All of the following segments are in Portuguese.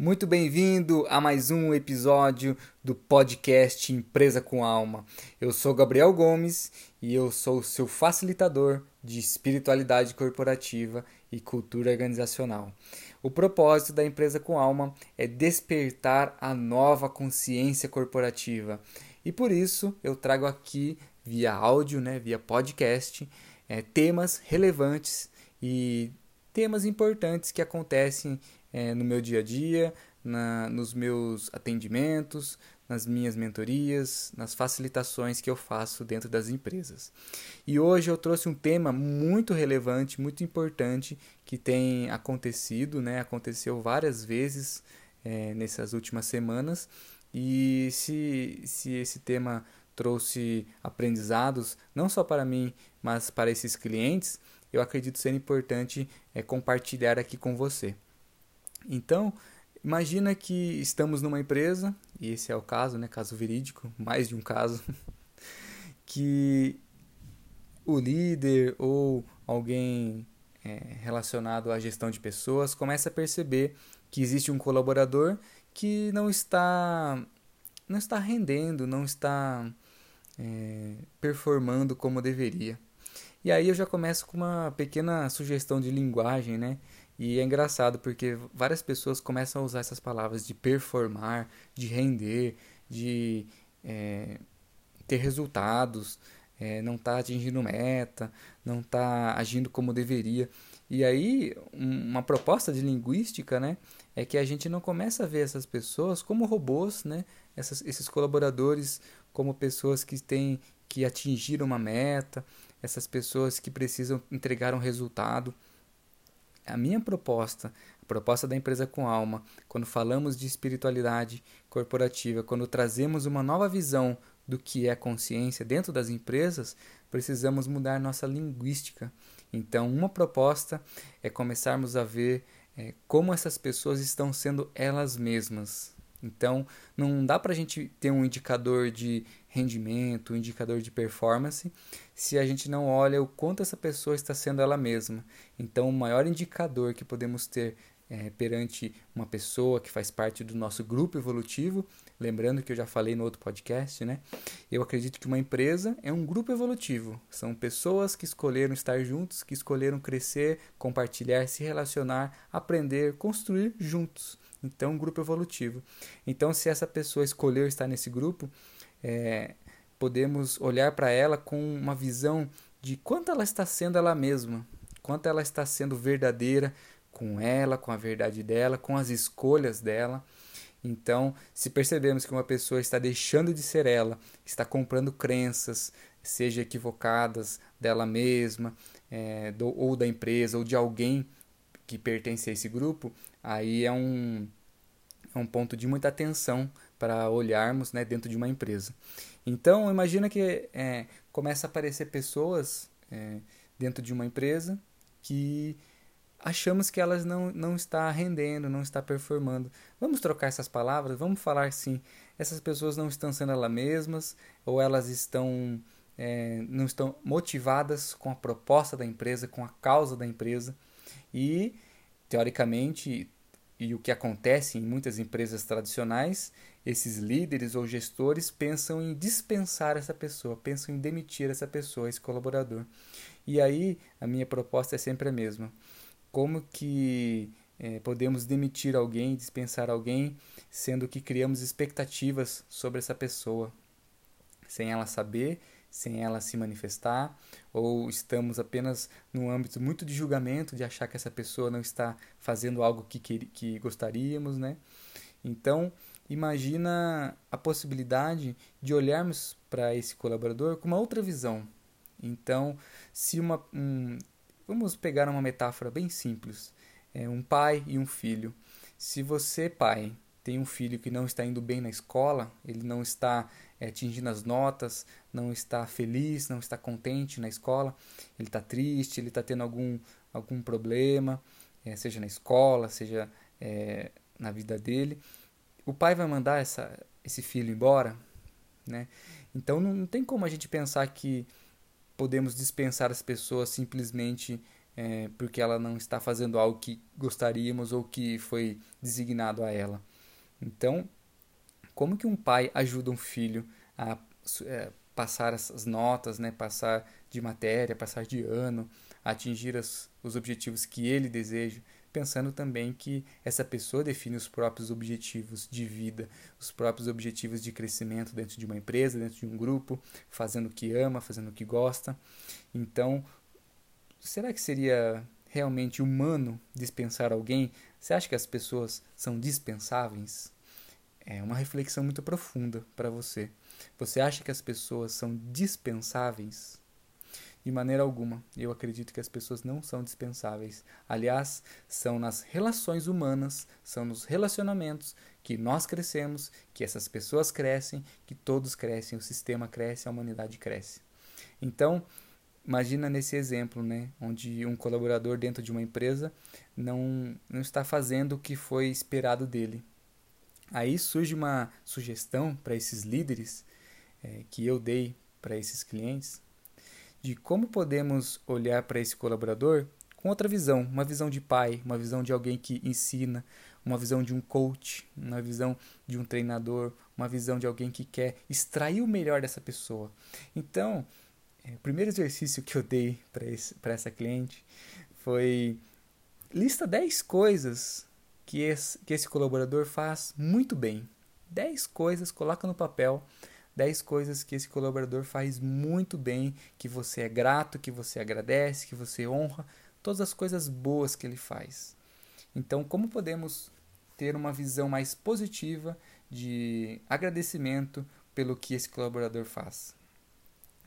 Muito bem-vindo a mais um episódio do podcast Empresa com Alma. Eu sou Gabriel Gomes e eu sou o seu facilitador de espiritualidade corporativa e cultura organizacional. O propósito da Empresa com Alma é despertar a nova consciência corporativa. E por isso eu trago aqui via áudio, né, via podcast, é, temas relevantes e temas importantes que acontecem é, no meu dia a dia, na, nos meus atendimentos, nas minhas mentorias, nas facilitações que eu faço dentro das empresas. E hoje eu trouxe um tema muito relevante, muito importante que tem acontecido, né? Aconteceu várias vezes é, nessas últimas semanas. E se, se esse tema trouxe aprendizados, não só para mim, mas para esses clientes, eu acredito ser importante é, compartilhar aqui com você. Então, imagina que estamos numa empresa, e esse é o caso, né, caso verídico, mais de um caso, que o líder ou alguém é, relacionado à gestão de pessoas começa a perceber que existe um colaborador que não está não está rendendo, não está é, performando como deveria. E aí eu já começo com uma pequena sugestão de linguagem, né? E é engraçado porque várias pessoas começam a usar essas palavras de performar, de render, de é, ter resultados, é, não está atingindo meta, não está agindo como deveria. E aí, uma proposta de linguística né, é que a gente não começa a ver essas pessoas como robôs, né, essas, esses colaboradores como pessoas que têm que atingir uma meta, essas pessoas que precisam entregar um resultado a minha proposta, a proposta da empresa com alma, quando falamos de espiritualidade corporativa, quando trazemos uma nova visão do que é consciência dentro das empresas, precisamos mudar nossa linguística. Então, uma proposta é começarmos a ver é, como essas pessoas estão sendo elas mesmas. Então, não dá para a gente ter um indicador de rendimento, indicador de performance, se a gente não olha o quanto essa pessoa está sendo ela mesma. Então, o maior indicador que podemos ter é, perante uma pessoa que faz parte do nosso grupo evolutivo, lembrando que eu já falei no outro podcast, né? Eu acredito que uma empresa é um grupo evolutivo. São pessoas que escolheram estar juntos, que escolheram crescer, compartilhar, se relacionar, aprender, construir juntos. Então, um grupo evolutivo. Então, se essa pessoa escolheu estar nesse grupo, é, podemos olhar para ela com uma visão de quanto ela está sendo ela mesma, quanto ela está sendo verdadeira com ela, com a verdade dela, com as escolhas dela. Então, se percebemos que uma pessoa está deixando de ser ela, está comprando crenças, seja equivocadas dela mesma, é, do, ou da empresa, ou de alguém que pertence a esse grupo, aí é um, é um ponto de muita atenção para olharmos né, dentro de uma empresa. Então, imagina que é, começa a aparecer pessoas é, dentro de uma empresa que achamos que elas não, não está rendendo, não está performando. Vamos trocar essas palavras, vamos falar assim, essas pessoas não estão sendo elas mesmas, ou elas estão é, não estão motivadas com a proposta da empresa, com a causa da empresa. E, teoricamente, e o que acontece em muitas empresas tradicionais, esses líderes ou gestores pensam em dispensar essa pessoa, pensam em demitir essa pessoa, esse colaborador. E aí a minha proposta é sempre a mesma. Como que é, podemos demitir alguém, dispensar alguém, sendo que criamos expectativas sobre essa pessoa, sem ela saber, sem ela se manifestar, ou estamos apenas num âmbito muito de julgamento, de achar que essa pessoa não está fazendo algo que, que, que gostaríamos, né? Então, imagina a possibilidade de olharmos para esse colaborador com uma outra visão. Então, se uma. Um, vamos pegar uma metáfora bem simples: é um pai e um filho. Se você, pai, tem um filho que não está indo bem na escola, ele não está é, atingindo as notas, não está feliz, não está contente na escola, ele está triste, ele está tendo algum, algum problema, é, seja na escola, seja é, na vida dele o pai vai mandar essa, esse filho embora, né? Então não, não tem como a gente pensar que podemos dispensar as pessoas simplesmente é, porque ela não está fazendo algo que gostaríamos ou que foi designado a ela. Então, como que um pai ajuda um filho a é, passar as notas, né, passar de matéria, passar de ano, atingir as, os objetivos que ele deseja, pensando também que essa pessoa define os próprios objetivos de vida, os próprios objetivos de crescimento dentro de uma empresa, dentro de um grupo, fazendo o que ama, fazendo o que gosta. Então, será que seria realmente humano dispensar alguém? Você acha que as pessoas são dispensáveis? É uma reflexão muito profunda para você. Você acha que as pessoas são dispensáveis? De maneira alguma, eu acredito que as pessoas não são dispensáveis. Aliás, são nas relações humanas, são nos relacionamentos que nós crescemos, que essas pessoas crescem, que todos crescem, o sistema cresce, a humanidade cresce. Então, imagina nesse exemplo, né, onde um colaborador dentro de uma empresa não, não está fazendo o que foi esperado dele. Aí surge uma sugestão para esses líderes é, que eu dei para esses clientes de como podemos olhar para esse colaborador com outra visão, uma visão de pai, uma visão de alguém que ensina, uma visão de um coach, uma visão de um treinador, uma visão de alguém que quer extrair o melhor dessa pessoa. Então, o primeiro exercício que eu dei para essa cliente foi lista 10 coisas que esse, que esse colaborador faz muito bem. 10 coisas, coloca no papel 10 coisas que esse colaborador faz muito bem, que você é grato, que você agradece, que você honra, todas as coisas boas que ele faz. Então, como podemos ter uma visão mais positiva de agradecimento pelo que esse colaborador faz?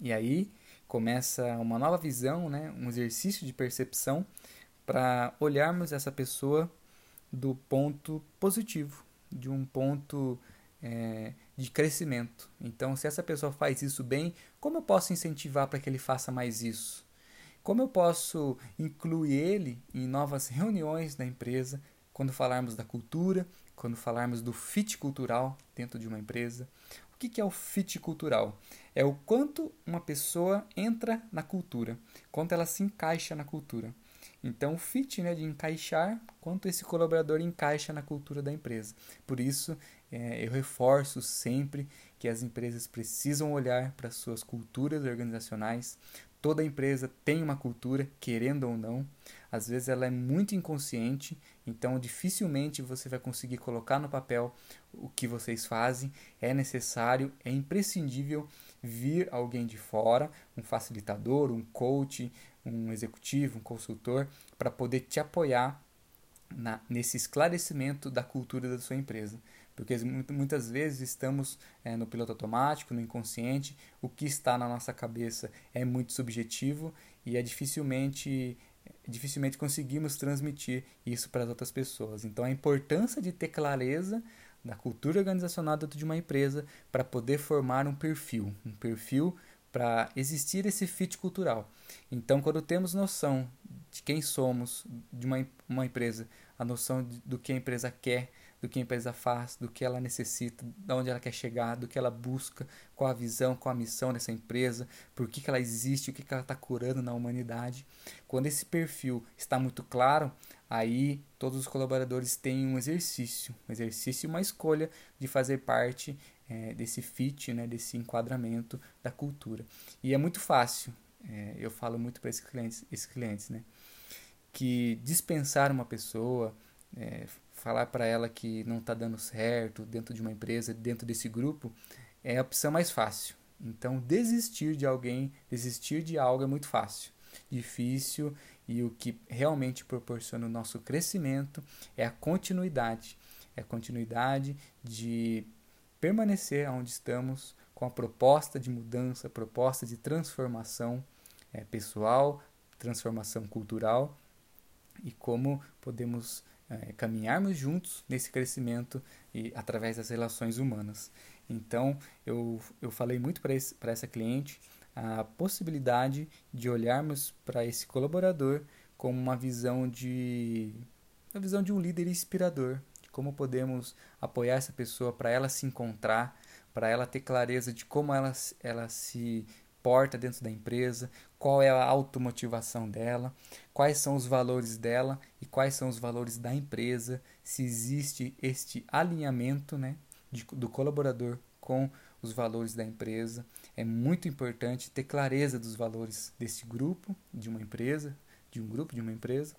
E aí começa uma nova visão, né? um exercício de percepção para olharmos essa pessoa do ponto positivo, de um ponto é, de crescimento. Então, se essa pessoa faz isso bem, como eu posso incentivar para que ele faça mais isso? Como eu posso incluir ele em novas reuniões da empresa, quando falarmos da cultura, quando falarmos do fit cultural dentro de uma empresa? O que é o fit cultural? É o quanto uma pessoa entra na cultura, quanto ela se encaixa na cultura. Então, o fit, né, de encaixar, quanto esse colaborador encaixa na cultura da empresa. Por isso, é, eu reforço sempre que as empresas precisam olhar para suas culturas organizacionais. Toda empresa tem uma cultura, querendo ou não. Às vezes ela é muito inconsciente, então dificilmente você vai conseguir colocar no papel o que vocês fazem. É necessário, é imprescindível vir alguém de fora, um facilitador, um coach, um executivo, um consultor, para poder te apoiar na, nesse esclarecimento da cultura da sua empresa. Porque muitas vezes estamos é, no piloto automático, no inconsciente, o que está na nossa cabeça é muito subjetivo e é dificilmente dificilmente conseguimos transmitir isso para as outras pessoas. Então a importância de ter clareza da cultura organizacional dentro de uma empresa para poder formar um perfil, um perfil para existir esse fit cultural. Então, quando temos noção de quem somos, de uma, uma empresa, a noção de, do que a empresa quer, do que a empresa faz, do que ela necessita, de onde ela quer chegar, do que ela busca, qual a visão, qual a missão dessa empresa, por que, que ela existe, o que, que ela está curando na humanidade. Quando esse perfil está muito claro, aí todos os colaboradores têm um exercício, um exercício e uma escolha de fazer parte é, desse fit, né, desse enquadramento da cultura. E é muito fácil, é, eu falo muito para esses clientes, esses clientes, né, que dispensar uma pessoa, é, falar para ela que não está dando certo dentro de uma empresa, dentro desse grupo, é a opção mais fácil. Então, desistir de alguém, desistir de algo é muito fácil. Difícil e o que realmente proporciona o nosso crescimento é a continuidade. É a continuidade de permanecer onde estamos com a proposta de mudança, proposta de transformação é, pessoal, transformação cultural e como podemos é, caminharmos juntos nesse crescimento e através das relações humanas. Então, eu, eu falei muito para essa cliente a possibilidade de olharmos para esse colaborador como uma visão de uma visão de um líder inspirador, como podemos apoiar essa pessoa para ela se encontrar, para ela ter clareza de como ela, ela se aporta dentro da empresa, qual é a automotivação dela, quais são os valores dela e quais são os valores da empresa, se existe este alinhamento né, de, do colaborador com os valores da empresa. É muito importante ter clareza dos valores desse grupo, de uma empresa, de um grupo, de uma empresa,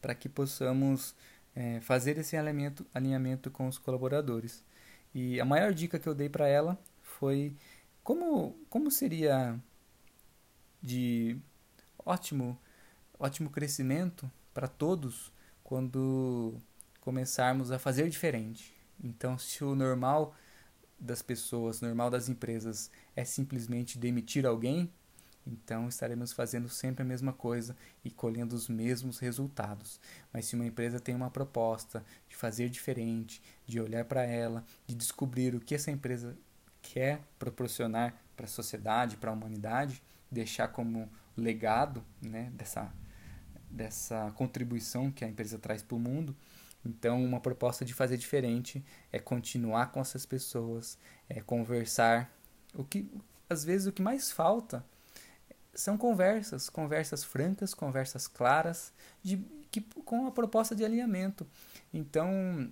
para que possamos é, fazer esse alinhamento, alinhamento com os colaboradores. E a maior dica que eu dei para ela foi como, como seria de ótimo, ótimo crescimento para todos quando começarmos a fazer diferente. Então, se o normal das pessoas, normal das empresas é simplesmente demitir alguém, então estaremos fazendo sempre a mesma coisa e colhendo os mesmos resultados. Mas se uma empresa tem uma proposta de fazer diferente, de olhar para ela, de descobrir o que essa empresa quer proporcionar para a sociedade, para a humanidade, deixar como legado né, dessa, dessa contribuição que a empresa traz para o mundo, então, uma proposta de fazer diferente é continuar com essas pessoas, é conversar. O que às vezes o que mais falta são conversas, conversas francas, conversas claras, de, que, com a proposta de alinhamento. Então,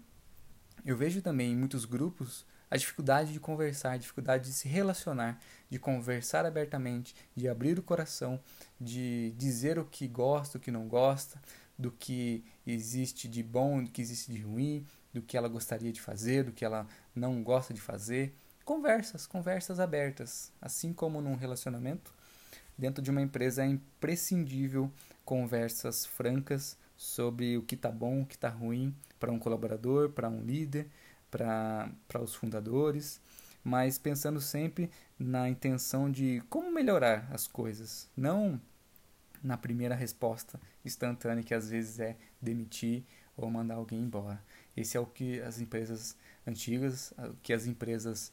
eu vejo também em muitos grupos a dificuldade de conversar, a dificuldade de se relacionar, de conversar abertamente, de abrir o coração, de dizer o que gosta, o que não gosta, do que existe de bom, do que existe de ruim, do que ela gostaria de fazer, do que ela não gosta de fazer. Conversas, conversas abertas. Assim como num relacionamento, dentro de uma empresa é imprescindível conversas francas sobre o que está bom, o que está ruim para um colaborador, para um líder, para os fundadores, mas pensando sempre na intenção de como melhorar as coisas, não na primeira resposta instantânea que às vezes é demitir ou mandar alguém embora. Esse é o que as empresas antigas, o que as empresas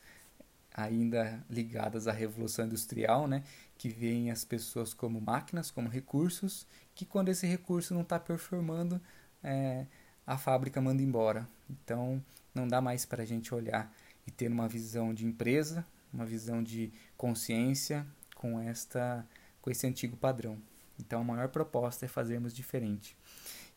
ainda ligadas à revolução industrial, né, que veem as pessoas como máquinas, como recursos, que quando esse recurso não está performando, é, a fábrica manda embora. Então, não dá mais para a gente olhar e ter uma visão de empresa, uma visão de consciência com esta, com esse antigo padrão. Então a maior proposta é fazermos diferente.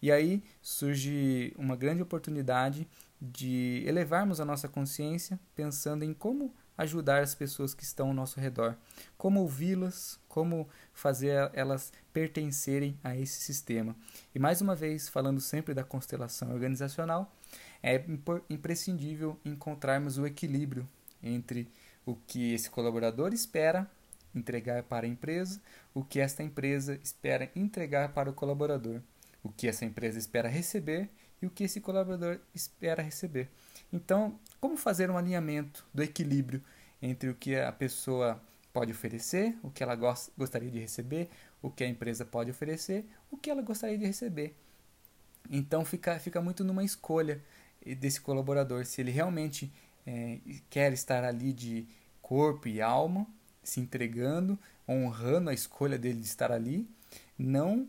E aí surge uma grande oportunidade de elevarmos a nossa consciência pensando em como ajudar as pessoas que estão ao nosso redor, como ouvi-las, como fazer elas pertencerem a esse sistema. E mais uma vez, falando sempre da constelação organizacional, é imprescindível encontrarmos o equilíbrio entre o que esse colaborador espera entregar para a empresa, o que esta empresa espera entregar para o colaborador, o que essa empresa espera receber e o que esse colaborador espera receber. Então, como fazer um alinhamento do equilíbrio entre o que a pessoa pode oferecer, o que ela gostaria de receber, o que a empresa pode oferecer, o que ela gostaria de receber. Então fica, fica muito numa escolha desse colaborador, se ele realmente é, quer estar ali de corpo e alma, se entregando, honrando a escolha dele de estar ali, não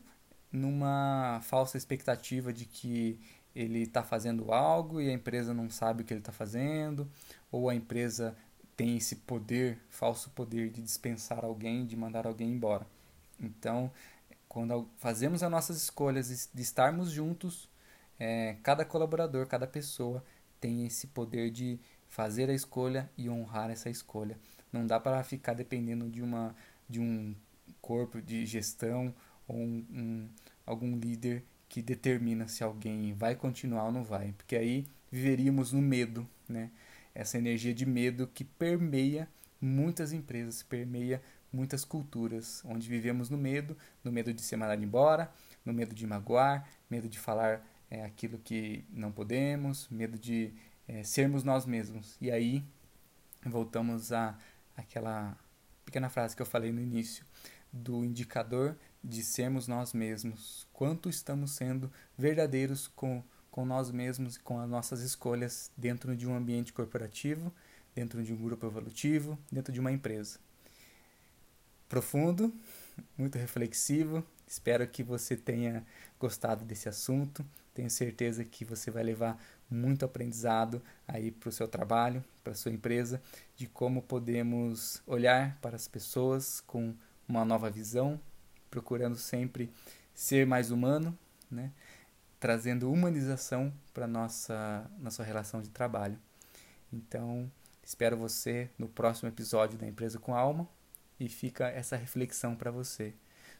numa falsa expectativa de que ele está fazendo algo e a empresa não sabe o que ele está fazendo, ou a empresa tem esse poder, falso poder de dispensar alguém, de mandar alguém embora. Então, quando fazemos as nossas escolhas de estarmos juntos, é, cada colaborador, cada pessoa tem esse poder de fazer a escolha e honrar essa escolha. Não dá para ficar dependendo de, uma, de um corpo de gestão ou um, um, algum líder que determina se alguém vai continuar ou não vai, porque aí viveríamos no medo, né? Essa energia de medo que permeia muitas empresas, permeia muitas culturas, onde vivemos no medo, no medo de ser mandado embora, no medo de magoar, medo de falar é, aquilo que não podemos, medo de é, sermos nós mesmos. E aí voltamos a aquela pequena frase que eu falei no início do indicador de sermos nós mesmos, quanto estamos sendo verdadeiros com, com nós mesmos e com as nossas escolhas dentro de um ambiente corporativo, dentro de um grupo evolutivo, dentro de uma empresa. Profundo, muito reflexivo, espero que você tenha gostado desse assunto, Tenho certeza que você vai levar muito aprendizado aí para o seu trabalho, para a sua empresa, de como podemos olhar para as pessoas com uma nova visão, procurando sempre ser mais humano, né? trazendo humanização para nossa nossa relação de trabalho. Então, espero você no próximo episódio da Empresa com Alma e fica essa reflexão para você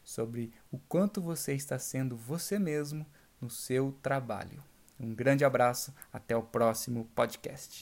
sobre o quanto você está sendo você mesmo no seu trabalho. Um grande abraço, até o próximo podcast.